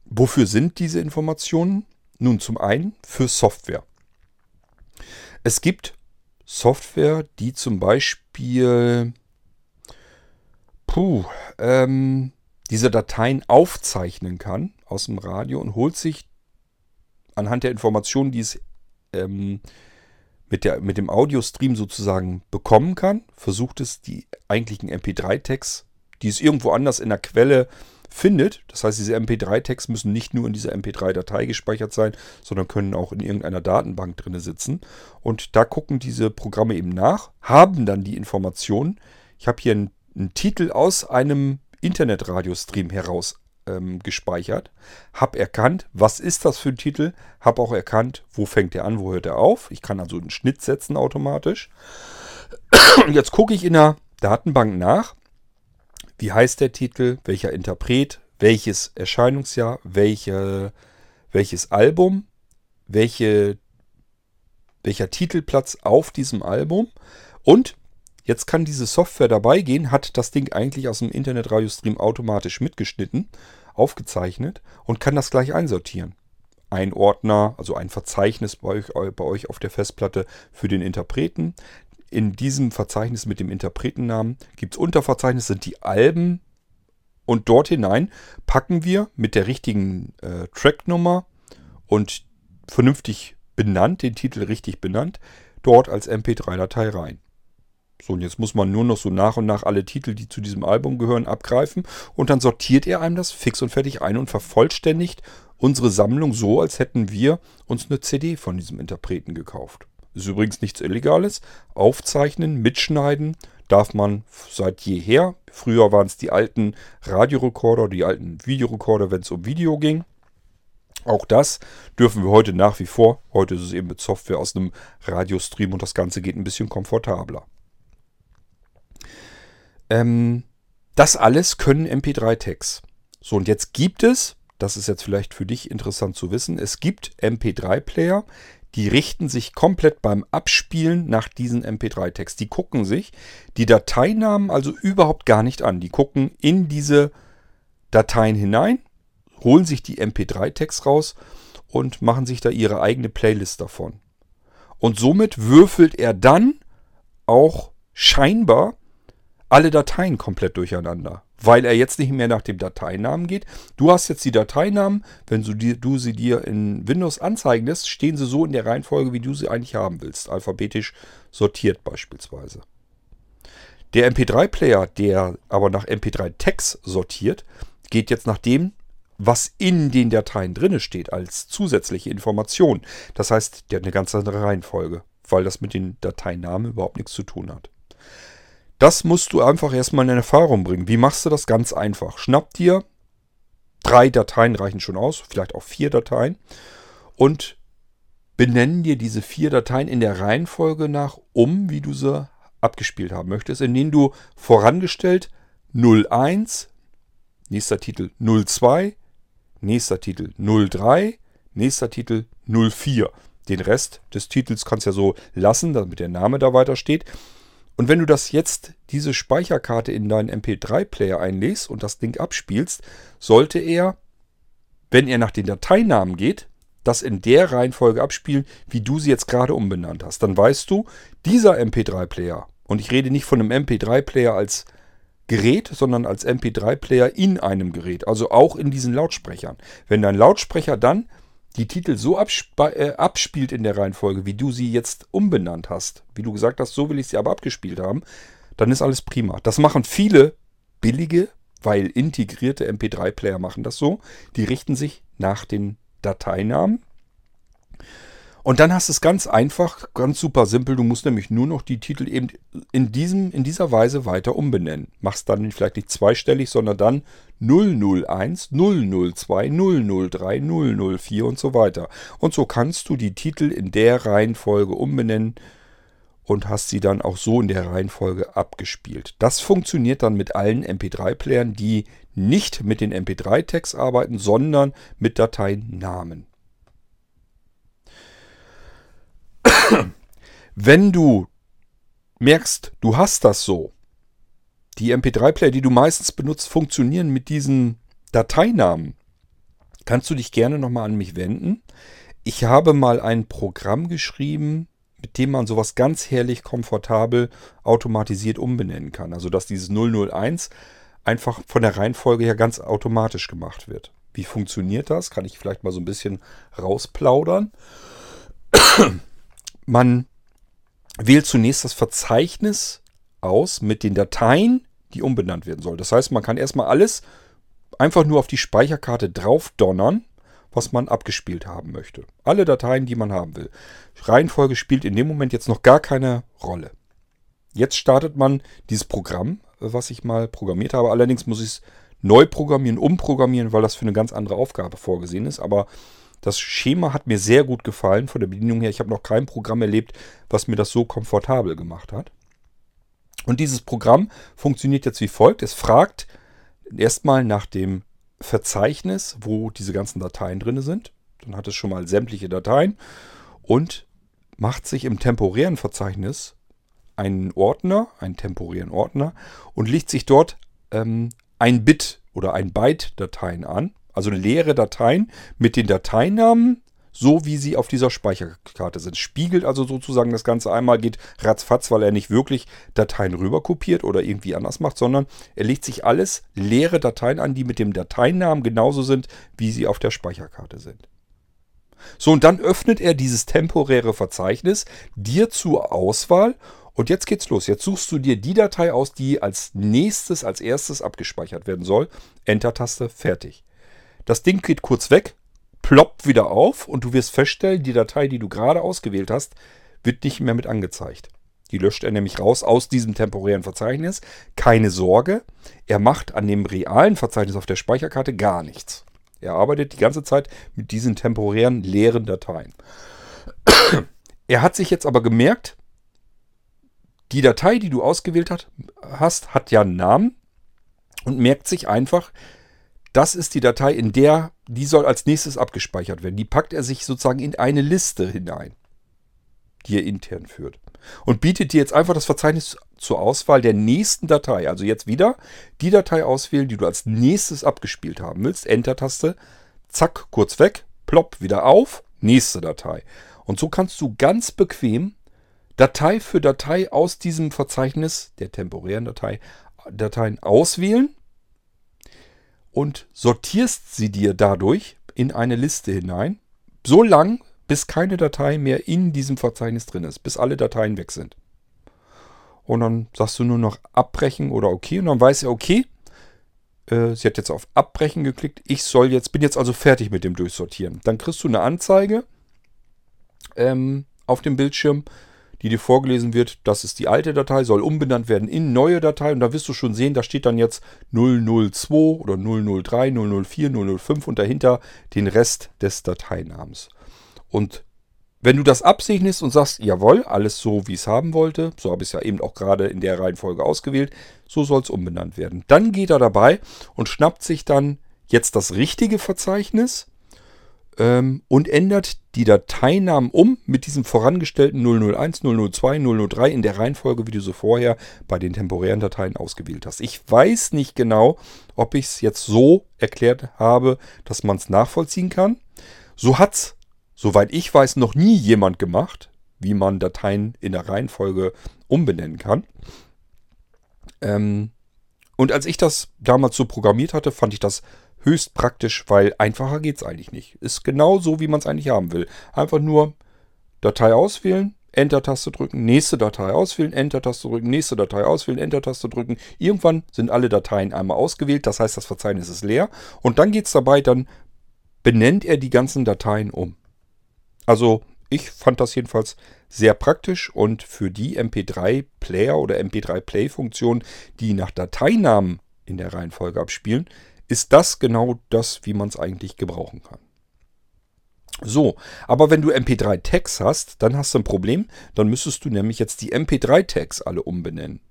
wofür sind diese Informationen? Nun zum einen für Software. Es gibt Software, die zum Beispiel puh, ähm, diese Dateien aufzeichnen kann aus dem Radio und holt sich anhand der Informationen, die es ähm, mit, der, mit dem Audiostream sozusagen bekommen kann, versucht es die eigentlichen MP3-Tags, die es irgendwo anders in der Quelle findet. Das heißt, diese MP3-Tags müssen nicht nur in dieser MP3-Datei gespeichert sein, sondern können auch in irgendeiner Datenbank drin sitzen. Und da gucken diese Programme eben nach, haben dann die Informationen. Ich habe hier einen, einen Titel aus einem Internetradiostream heraus ähm, gespeichert, habe erkannt, was ist das für ein Titel, habe auch erkannt, wo fängt er an, wo hört er auf. Ich kann also einen Schnitt setzen automatisch. Und jetzt gucke ich in der Datenbank nach, wie heißt der Titel, welcher Interpret, welches Erscheinungsjahr, welche, welches Album, welche, welcher Titelplatz auf diesem Album? Und Jetzt kann diese Software dabei gehen, hat das Ding eigentlich aus dem Internetradiostream automatisch mitgeschnitten, aufgezeichnet und kann das gleich einsortieren. Ein Ordner, also ein Verzeichnis bei euch, bei euch auf der Festplatte für den Interpreten. In diesem Verzeichnis mit dem Interpretennamen gibt es Unterverzeichnisse, sind die Alben und dort hinein packen wir mit der richtigen äh, Tracknummer und vernünftig benannt, den Titel richtig benannt, dort als MP3-Datei rein. So, und jetzt muss man nur noch so nach und nach alle Titel, die zu diesem Album gehören, abgreifen. Und dann sortiert er einem das fix und fertig ein und vervollständigt unsere Sammlung so, als hätten wir uns eine CD von diesem Interpreten gekauft. Ist übrigens nichts Illegales. Aufzeichnen, mitschneiden darf man seit jeher. Früher waren es die alten Radiorekorder, die alten Videorekorder, wenn es um Video ging. Auch das dürfen wir heute nach wie vor. Heute ist es eben mit Software aus einem Radiostream und das Ganze geht ein bisschen komfortabler. Ähm, das alles können MP3-Tags. So, und jetzt gibt es, das ist jetzt vielleicht für dich interessant zu wissen, es gibt MP3-Player, die richten sich komplett beim Abspielen nach diesen MP3-Tags. Die gucken sich die Dateinamen also überhaupt gar nicht an. Die gucken in diese Dateien hinein, holen sich die MP3-Tags raus und machen sich da ihre eigene Playlist davon. Und somit würfelt er dann auch scheinbar alle Dateien komplett durcheinander, weil er jetzt nicht mehr nach dem Dateinamen geht. Du hast jetzt die Dateinamen, wenn du, die, du sie dir in Windows anzeigen lässt, stehen sie so in der Reihenfolge, wie du sie eigentlich haben willst, alphabetisch sortiert beispielsweise. Der MP3-Player, der aber nach MP3-Tags sortiert, geht jetzt nach dem, was in den Dateien drinne steht, als zusätzliche Information. Das heißt, der hat eine ganz andere Reihenfolge, weil das mit den Dateinamen überhaupt nichts zu tun hat. Das musst du einfach erstmal in Erfahrung bringen. Wie machst du das? Ganz einfach. Schnapp dir, drei Dateien reichen schon aus, vielleicht auch vier Dateien, und benennen dir diese vier Dateien in der Reihenfolge nach um, wie du sie abgespielt haben möchtest, indem du vorangestellt 01, nächster Titel 02, nächster Titel 03, nächster Titel 04. Den Rest des Titels kannst du ja so lassen, damit der Name da weiter steht. Und wenn du das jetzt, diese Speicherkarte in deinen MP3-Player einlegst und das Ding abspielst, sollte er, wenn er nach den Dateinamen geht, das in der Reihenfolge abspielen, wie du sie jetzt gerade umbenannt hast. Dann weißt du, dieser MP3-Player, und ich rede nicht von einem MP3-Player als Gerät, sondern als MP3-Player in einem Gerät, also auch in diesen Lautsprechern. Wenn dein Lautsprecher dann die Titel so äh, abspielt in der Reihenfolge, wie du sie jetzt umbenannt hast, wie du gesagt hast, so will ich sie aber abgespielt haben, dann ist alles prima. Das machen viele billige, weil integrierte MP3-Player machen das so. Die richten sich nach den Dateinamen und dann hast du es ganz einfach, ganz super simpel. Du musst nämlich nur noch die Titel eben in, diesem, in dieser Weise weiter umbenennen. Machst dann vielleicht nicht zweistellig, sondern dann 001, 002, 003, 004 und so weiter. Und so kannst du die Titel in der Reihenfolge umbenennen und hast sie dann auch so in der Reihenfolge abgespielt. Das funktioniert dann mit allen MP3-Playern, die nicht mit den MP3-Tags arbeiten, sondern mit Dateinamen. Wenn du merkst, du hast das so, die MP3-Player, die du meistens benutzt, funktionieren mit diesen Dateinamen, kannst du dich gerne nochmal an mich wenden. Ich habe mal ein Programm geschrieben, mit dem man sowas ganz herrlich komfortabel automatisiert umbenennen kann. Also dass dieses 001 einfach von der Reihenfolge her ganz automatisch gemacht wird. Wie funktioniert das? Kann ich vielleicht mal so ein bisschen rausplaudern. Man wählt zunächst das Verzeichnis aus mit den Dateien, die umbenannt werden sollen. Das heißt, man kann erstmal alles einfach nur auf die Speicherkarte drauf donnern was man abgespielt haben möchte. Alle Dateien, die man haben will. Reihenfolge spielt in dem Moment jetzt noch gar keine Rolle. Jetzt startet man dieses Programm, was ich mal programmiert habe. Allerdings muss ich es neu programmieren, umprogrammieren, weil das für eine ganz andere Aufgabe vorgesehen ist. Aber das Schema hat mir sehr gut gefallen von der Bedienung her. Ich habe noch kein Programm erlebt, was mir das so komfortabel gemacht hat. Und dieses Programm funktioniert jetzt wie folgt. Es fragt erstmal nach dem Verzeichnis, wo diese ganzen Dateien drin sind. Dann hat es schon mal sämtliche Dateien und macht sich im temporären Verzeichnis einen Ordner, einen temporären Ordner und legt sich dort ähm, ein Bit oder ein Byte Dateien an, also leere Dateien mit den Dateinamen so wie sie auf dieser Speicherkarte sind. Spiegelt also sozusagen das Ganze einmal, geht ratzfatz, weil er nicht wirklich Dateien rüber kopiert oder irgendwie anders macht, sondern er legt sich alles leere Dateien an, die mit dem Dateinamen genauso sind, wie sie auf der Speicherkarte sind. So, und dann öffnet er dieses temporäre Verzeichnis dir zur Auswahl und jetzt geht's los. Jetzt suchst du dir die Datei aus, die als nächstes, als erstes abgespeichert werden soll. Enter-Taste, fertig. Das Ding geht kurz weg, ploppt wieder auf und du wirst feststellen, die Datei, die du gerade ausgewählt hast, wird nicht mehr mit angezeigt. Die löscht er nämlich raus aus diesem temporären Verzeichnis. Keine Sorge, er macht an dem realen Verzeichnis auf der Speicherkarte gar nichts. Er arbeitet die ganze Zeit mit diesen temporären leeren Dateien. Er hat sich jetzt aber gemerkt, die Datei, die du ausgewählt hast, hat ja einen Namen und merkt sich einfach, das ist die Datei, in der die soll als nächstes abgespeichert werden. Die packt er sich sozusagen in eine Liste hinein, die er intern führt. Und bietet dir jetzt einfach das Verzeichnis zur Auswahl der nächsten Datei. Also jetzt wieder die Datei auswählen, die du als nächstes abgespielt haben willst. Enter-Taste, zack, kurz weg, plopp, wieder auf, nächste Datei. Und so kannst du ganz bequem Datei für Datei aus diesem Verzeichnis der temporären Datei, Dateien auswählen und sortierst sie dir dadurch in eine Liste hinein, so lang, bis keine Datei mehr in diesem Verzeichnis drin ist, bis alle Dateien weg sind. Und dann sagst du nur noch abbrechen oder okay und dann weiß er, okay, äh, sie hat jetzt auf abbrechen geklickt, ich soll jetzt, bin jetzt also fertig mit dem Durchsortieren. Dann kriegst du eine Anzeige ähm, auf dem Bildschirm, die dir vorgelesen wird, das ist die alte Datei, soll umbenannt werden in neue Datei. Und da wirst du schon sehen, da steht dann jetzt 002 oder 003, 004, 005 und dahinter den Rest des Dateinamens. Und wenn du das absegnest und sagst, jawohl, alles so, wie ich es haben wollte, so habe ich es ja eben auch gerade in der Reihenfolge ausgewählt, so soll es umbenannt werden. Dann geht er dabei und schnappt sich dann jetzt das richtige Verzeichnis ähm, und ändert die Dateinamen um mit diesem vorangestellten 001, 002, 003 in der Reihenfolge, wie du so vorher bei den temporären Dateien ausgewählt hast. Ich weiß nicht genau, ob ich es jetzt so erklärt habe, dass man es nachvollziehen kann. So hat es, soweit ich weiß, noch nie jemand gemacht, wie man Dateien in der Reihenfolge umbenennen kann. Ähm, und als ich das damals so programmiert hatte, fand ich das höchst praktisch, weil einfacher geht es eigentlich nicht. Ist genau so, wie man es eigentlich haben will. Einfach nur Datei auswählen, Enter-Taste drücken, nächste Datei auswählen, Enter-Taste drücken, nächste Datei auswählen, Enter-Taste drücken. Irgendwann sind alle Dateien einmal ausgewählt, das heißt, das Verzeichnis ist leer. Und dann geht es dabei, dann benennt er die ganzen Dateien um. Also ich fand das jedenfalls sehr praktisch und für die MP3-Player oder MP3-Play-Funktion, die nach Dateinamen in der Reihenfolge abspielen, ist das genau das, wie man es eigentlich gebrauchen kann. So, aber wenn du MP3-Tags hast, dann hast du ein Problem. Dann müsstest du nämlich jetzt die MP3-Tags alle umbenennen.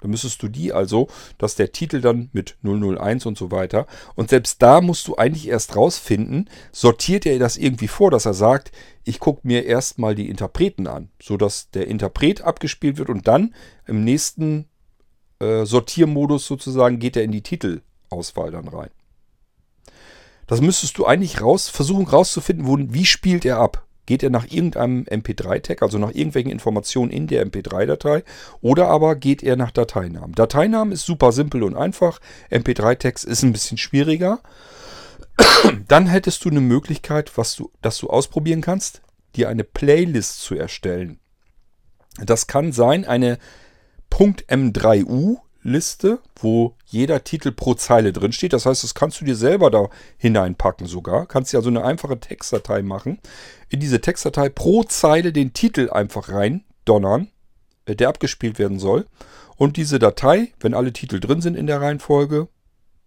Dann müsstest du die also, dass der Titel dann mit 001 und so weiter. Und selbst da musst du eigentlich erst rausfinden, sortiert er das irgendwie vor, dass er sagt, ich gucke mir erstmal die Interpreten an, sodass der Interpret abgespielt wird und dann im nächsten äh, Sortiermodus sozusagen geht er in die Titelauswahl dann rein. Das müsstest du eigentlich raus, versuchen rauszufinden, wo, wie spielt er ab. Geht er nach irgendeinem MP3-Tag, also nach irgendwelchen Informationen in der MP3-Datei, oder aber geht er nach Dateinamen? Dateinamen ist super simpel und einfach. MP3-Tags ist ein bisschen schwieriger. Dann hättest du eine Möglichkeit, was du, dass du ausprobieren kannst, dir eine Playlist zu erstellen. Das kann sein eine .m3u Liste, wo jeder Titel pro Zeile drin steht. Das heißt, das kannst du dir selber da hineinpacken sogar. Kannst dir also eine einfache Textdatei machen. In diese Textdatei pro Zeile den Titel einfach rein donnern, äh, der abgespielt werden soll. Und diese Datei, wenn alle Titel drin sind in der Reihenfolge,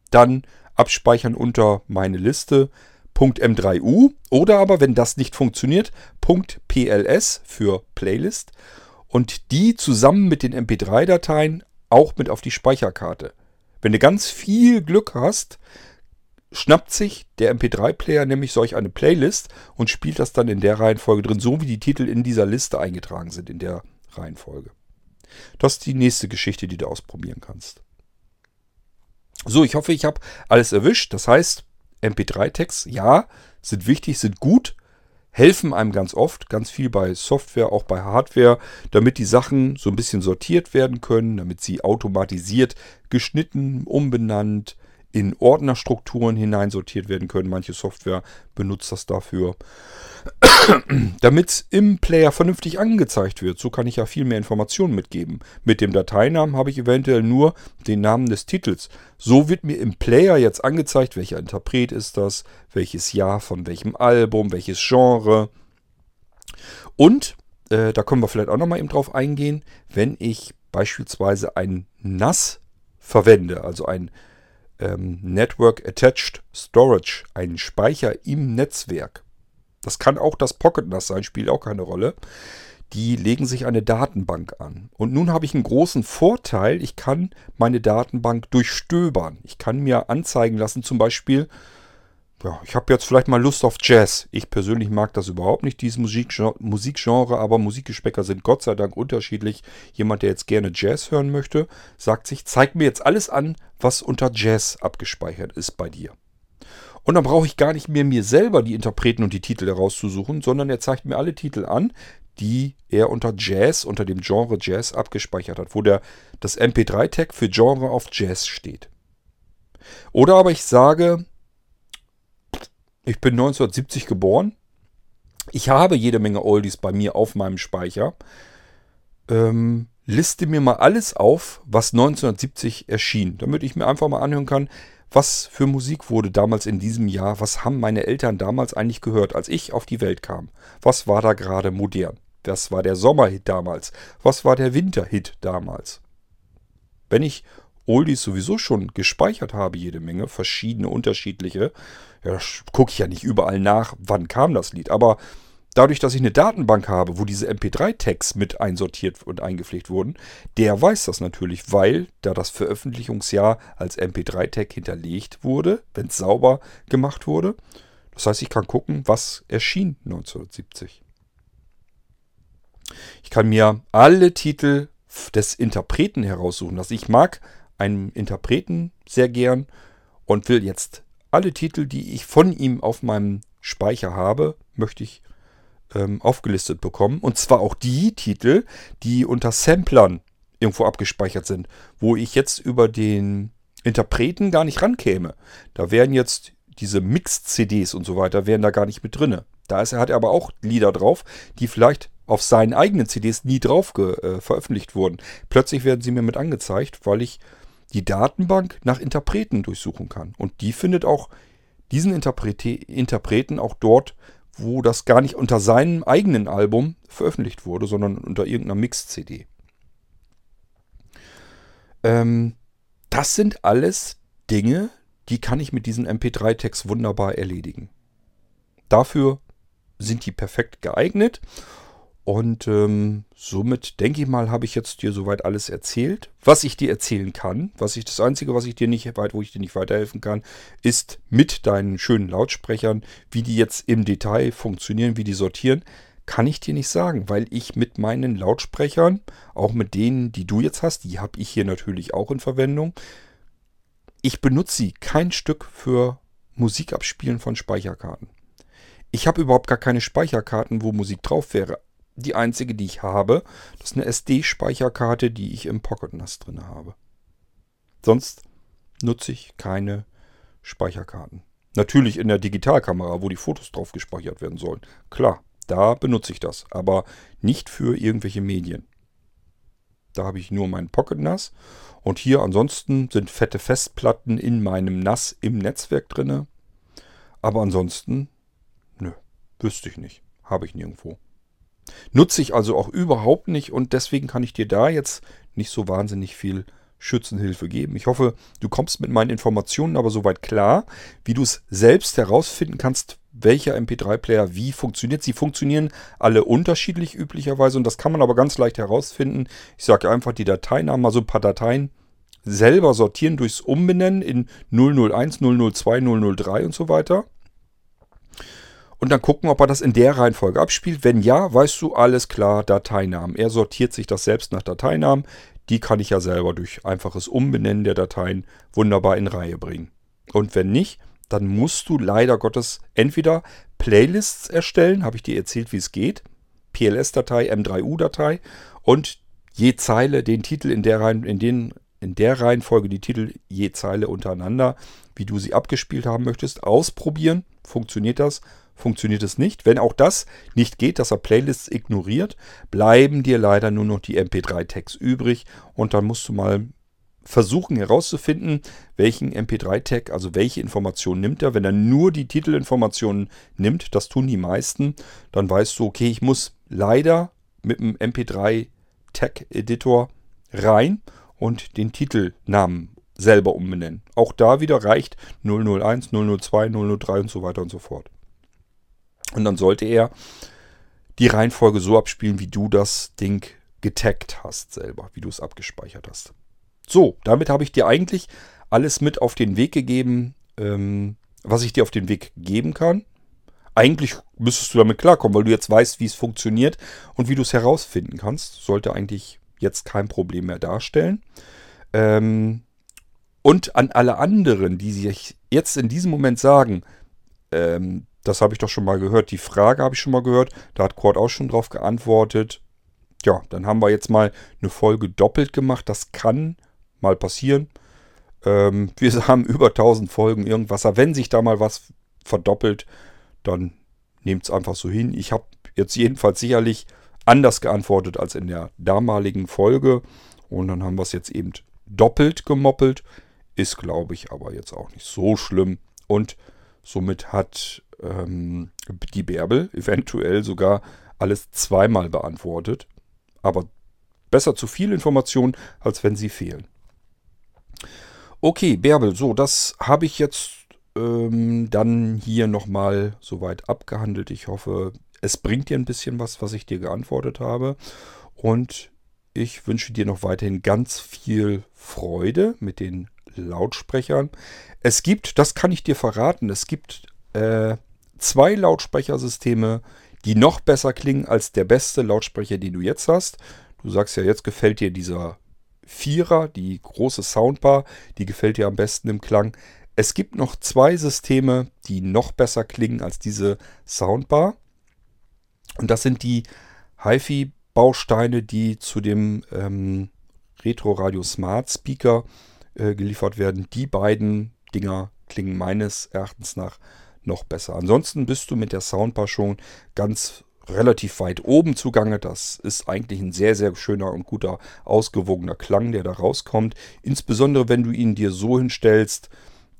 dann abspeichern unter meine Liste .m3u oder aber, wenn das nicht funktioniert, .pls für Playlist und die zusammen mit den MP3-Dateien auch mit auf die Speicherkarte. Wenn du ganz viel Glück hast, schnappt sich der MP3-Player nämlich solch eine Playlist und spielt das dann in der Reihenfolge drin, so wie die Titel in dieser Liste eingetragen sind, in der Reihenfolge. Das ist die nächste Geschichte, die du ausprobieren kannst. So, ich hoffe, ich habe alles erwischt. Das heißt, MP3-Tags, ja, sind wichtig, sind gut, helfen einem ganz oft, ganz viel bei Software, auch bei Hardware, damit die Sachen so ein bisschen sortiert werden können, damit sie automatisiert geschnitten, umbenannt, in Ordnerstrukturen hineinsortiert werden können. Manche Software benutzt das dafür. Damit es im Player vernünftig angezeigt wird. So kann ich ja viel mehr Informationen mitgeben. Mit dem Dateinamen habe ich eventuell nur den Namen des Titels. So wird mir im Player jetzt angezeigt, welcher Interpret ist das, welches Jahr von welchem Album, welches Genre. Und, äh, da können wir vielleicht auch nochmal eben drauf eingehen, wenn ich beispielsweise ein NAS verwende, also ein ähm, Network Attached Storage, einen Speicher im Netzwerk. Das kann auch das Pocket NAS sein, spielt auch keine Rolle. Die legen sich eine Datenbank an. Und nun habe ich einen großen Vorteil. Ich kann meine Datenbank durchstöbern. Ich kann mir anzeigen lassen, zum Beispiel, ja, ich habe jetzt vielleicht mal Lust auf Jazz. Ich persönlich mag das überhaupt nicht, dieses Musikgenre, aber Musikgeschmäcker sind Gott sei Dank unterschiedlich. Jemand, der jetzt gerne Jazz hören möchte, sagt sich, zeig mir jetzt alles an, was unter Jazz abgespeichert ist bei dir. Und dann brauche ich gar nicht mehr mir selber die Interpreten und die Titel herauszusuchen, sondern er zeigt mir alle Titel an, die er unter Jazz, unter dem Genre Jazz abgespeichert hat, wo der, das MP3-Tag für Genre auf Jazz steht. Oder aber ich sage, ich bin 1970 geboren. Ich habe jede Menge Oldies bei mir auf meinem Speicher. Ähm, liste mir mal alles auf, was 1970 erschien, damit ich mir einfach mal anhören kann, was für Musik wurde damals in diesem Jahr, was haben meine Eltern damals eigentlich gehört, als ich auf die Welt kam. Was war da gerade modern? Was war der Sommerhit damals? Was war der Winterhit damals? Wenn ich Oldies sowieso schon gespeichert habe, jede Menge, verschiedene, unterschiedliche, ja, gucke ich ja nicht überall nach, wann kam das Lied. Aber dadurch, dass ich eine Datenbank habe, wo diese MP3-Tags mit einsortiert und eingepflegt wurden, der weiß das natürlich, weil da das Veröffentlichungsjahr als MP3-Tag hinterlegt wurde, wenn es sauber gemacht wurde. Das heißt, ich kann gucken, was erschien 1970. Ich kann mir alle Titel des Interpreten heraussuchen. Also ich mag einen Interpreten sehr gern und will jetzt alle Titel, die ich von ihm auf meinem Speicher habe, möchte ich ähm, aufgelistet bekommen. Und zwar auch die Titel, die unter Samplern irgendwo abgespeichert sind, wo ich jetzt über den Interpreten gar nicht rankäme. Da wären jetzt diese Mix-CDs und so weiter, wären da gar nicht mit drin. Da ist, hat er aber auch Lieder drauf, die vielleicht auf seinen eigenen CDs nie drauf äh, veröffentlicht wurden. Plötzlich werden sie mir mit angezeigt, weil ich die Datenbank nach Interpreten durchsuchen kann. Und die findet auch diesen Interprete Interpreten auch dort, wo das gar nicht unter seinem eigenen Album veröffentlicht wurde, sondern unter irgendeiner Mix-CD. Ähm, das sind alles Dinge, die kann ich mit diesen MP3-Tags wunderbar erledigen. Dafür sind die perfekt geeignet. Und ähm, somit denke ich mal, habe ich jetzt dir soweit alles erzählt, was ich dir erzählen kann. Was ich das Einzige, was ich dir nicht wo ich dir nicht weiterhelfen kann, ist mit deinen schönen Lautsprechern, wie die jetzt im Detail funktionieren, wie die sortieren, kann ich dir nicht sagen, weil ich mit meinen Lautsprechern, auch mit denen, die du jetzt hast, die habe ich hier natürlich auch in Verwendung. Ich benutze sie kein Stück für Musikabspielen von Speicherkarten. Ich habe überhaupt gar keine Speicherkarten, wo Musik drauf wäre. Die einzige, die ich habe, das ist eine SD-Speicherkarte, die ich im Pocket NAS drin habe. Sonst nutze ich keine Speicherkarten. Natürlich in der Digitalkamera, wo die Fotos drauf gespeichert werden sollen. Klar, da benutze ich das, aber nicht für irgendwelche Medien. Da habe ich nur mein Pocket NAS und hier ansonsten sind fette Festplatten in meinem NAS im Netzwerk drin. Aber ansonsten, nö, wüsste ich nicht. Habe ich nirgendwo. Nutze ich also auch überhaupt nicht und deswegen kann ich dir da jetzt nicht so wahnsinnig viel Schützenhilfe geben. Ich hoffe, du kommst mit meinen Informationen aber soweit klar, wie du es selbst herausfinden kannst, welcher MP3-Player wie funktioniert. Sie funktionieren alle unterschiedlich üblicherweise und das kann man aber ganz leicht herausfinden. Ich sage einfach die Dateinamen, mal so ein paar Dateien selber sortieren durchs Umbenennen in 001, 002, 003 und so weiter und dann gucken, ob er das in der Reihenfolge abspielt. Wenn ja, weißt du, alles klar, Dateinamen. Er sortiert sich das selbst nach Dateinamen. Die kann ich ja selber durch einfaches Umbenennen der Dateien wunderbar in Reihe bringen. Und wenn nicht, dann musst du leider Gottes entweder Playlists erstellen, habe ich dir erzählt, wie es geht, PLS-Datei, M3U-Datei und je Zeile den Titel in der, Reihen, in, den, in der Reihenfolge, die Titel je Zeile untereinander, wie du sie abgespielt haben möchtest, ausprobieren. Funktioniert das? Funktioniert es nicht. Wenn auch das nicht geht, dass er Playlists ignoriert, bleiben dir leider nur noch die MP3-Tags übrig und dann musst du mal versuchen herauszufinden, welchen MP3-Tag, also welche Informationen nimmt er. Wenn er nur die Titelinformationen nimmt, das tun die meisten, dann weißt du, okay, ich muss leider mit dem MP3-Tag-Editor rein und den Titelnamen selber umbenennen. Auch da wieder reicht 001, 002, 003 und so weiter und so fort. Und dann sollte er die Reihenfolge so abspielen, wie du das Ding getaggt hast selber, wie du es abgespeichert hast. So, damit habe ich dir eigentlich alles mit auf den Weg gegeben, ähm, was ich dir auf den Weg geben kann. Eigentlich müsstest du damit klarkommen, weil du jetzt weißt, wie es funktioniert und wie du es herausfinden kannst. Sollte eigentlich jetzt kein Problem mehr darstellen. Ähm, und an alle anderen, die sich jetzt in diesem Moment sagen, ähm, das habe ich doch schon mal gehört. Die Frage habe ich schon mal gehört. Da hat Cord auch schon drauf geantwortet. Ja, dann haben wir jetzt mal eine Folge doppelt gemacht. Das kann mal passieren. Ähm, wir haben über 1000 Folgen irgendwas. Wenn sich da mal was verdoppelt, dann nehmt es einfach so hin. Ich habe jetzt jedenfalls sicherlich anders geantwortet als in der damaligen Folge. Und dann haben wir es jetzt eben doppelt gemoppelt. Ist, glaube ich, aber jetzt auch nicht so schlimm. Und somit hat ähm, die Bärbel eventuell sogar alles zweimal beantwortet. Aber besser zu viel Information, als wenn sie fehlen. Okay, Bärbel, so, das habe ich jetzt ähm, dann hier nochmal soweit abgehandelt. Ich hoffe, es bringt dir ein bisschen was, was ich dir geantwortet habe. Und ich wünsche dir noch weiterhin ganz viel Freude mit den Lautsprechern. Es gibt, das kann ich dir verraten, es gibt äh, zwei Lautsprechersysteme, die noch besser klingen als der beste Lautsprecher, den du jetzt hast. Du sagst ja, jetzt gefällt dir dieser Vierer, die große Soundbar, die gefällt dir am besten im Klang. Es gibt noch zwei Systeme, die noch besser klingen als diese Soundbar. Und das sind die HiFi-Bausteine, die zu dem ähm, Retro Radio Smart Speaker äh, geliefert werden. Die beiden Dinger klingen meines Erachtens nach noch besser. Ansonsten bist du mit der Soundbar schon ganz relativ weit oben zugange. Das ist eigentlich ein sehr, sehr schöner und guter, ausgewogener Klang, der da rauskommt. Insbesondere, wenn du ihn dir so hinstellst,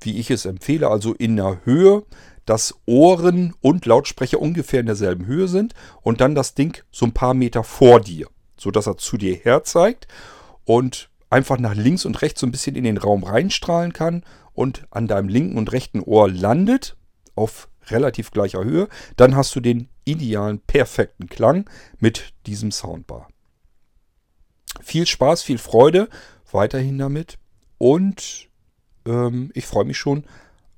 wie ich es empfehle, also in der Höhe, dass Ohren und Lautsprecher ungefähr in derselben Höhe sind und dann das Ding so ein paar Meter vor dir, sodass er zu dir her zeigt und einfach nach links und rechts so ein bisschen in den Raum reinstrahlen kann und an deinem linken und rechten Ohr landet auf relativ gleicher Höhe, dann hast du den idealen, perfekten Klang mit diesem Soundbar. Viel Spaß, viel Freude weiterhin damit und ähm, ich freue mich schon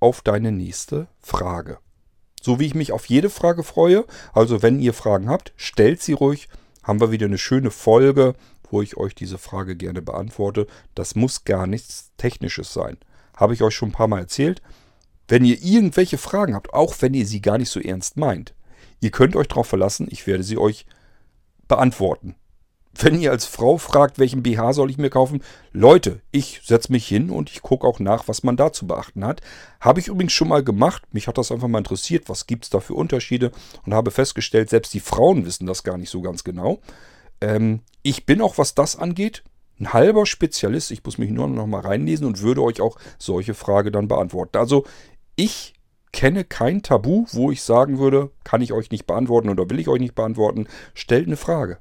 auf deine nächste Frage. So wie ich mich auf jede Frage freue, also wenn ihr Fragen habt, stellt sie ruhig, haben wir wieder eine schöne Folge, wo ich euch diese Frage gerne beantworte. Das muss gar nichts Technisches sein. Habe ich euch schon ein paar Mal erzählt. Wenn ihr irgendwelche Fragen habt, auch wenn ihr sie gar nicht so ernst meint, ihr könnt euch darauf verlassen, ich werde sie euch beantworten. Wenn ihr als Frau fragt, welchen BH soll ich mir kaufen, Leute, ich setze mich hin und ich gucke auch nach, was man da zu beachten hat. Habe ich übrigens schon mal gemacht. Mich hat das einfach mal interessiert, was gibt es da für Unterschiede und habe festgestellt, selbst die Frauen wissen das gar nicht so ganz genau. Ähm, ich bin auch, was das angeht, ein halber Spezialist. Ich muss mich nur noch mal reinlesen und würde euch auch solche Frage dann beantworten. Also ich kenne kein Tabu, wo ich sagen würde, kann ich euch nicht beantworten oder will ich euch nicht beantworten. Stellt eine Frage.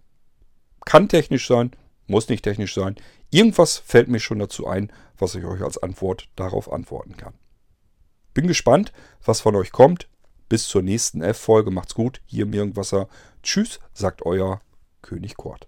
Kann technisch sein, muss nicht technisch sein. Irgendwas fällt mir schon dazu ein, was ich euch als Antwort darauf antworten kann. Bin gespannt, was von euch kommt. Bis zur nächsten F-Folge. Macht's gut. Hier im Irgendwasser. Tschüss, sagt euer König Kort.